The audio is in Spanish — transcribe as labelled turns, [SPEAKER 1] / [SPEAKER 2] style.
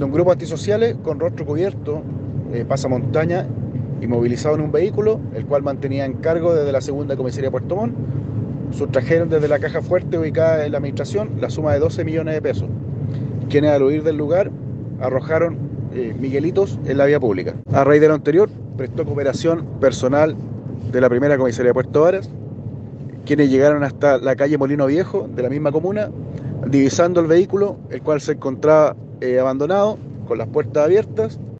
[SPEAKER 1] Un grupo antisociales con rostro cubierto, eh, pasamontaña y movilizado en un vehículo, el cual mantenía en cargo desde la segunda comisaría de Puerto Montt, sustrajeron desde la caja fuerte ubicada en la administración la suma de 12 millones de pesos, quienes al huir del lugar arrojaron eh, miguelitos en la vía pública. A raíz de lo anterior, prestó cooperación personal de la primera comisaría de Puerto Varas, quienes llegaron hasta la calle Molino Viejo de la misma comuna, divisando el vehículo, el cual se encontraba eh, abandonado, con las puertas abiertas,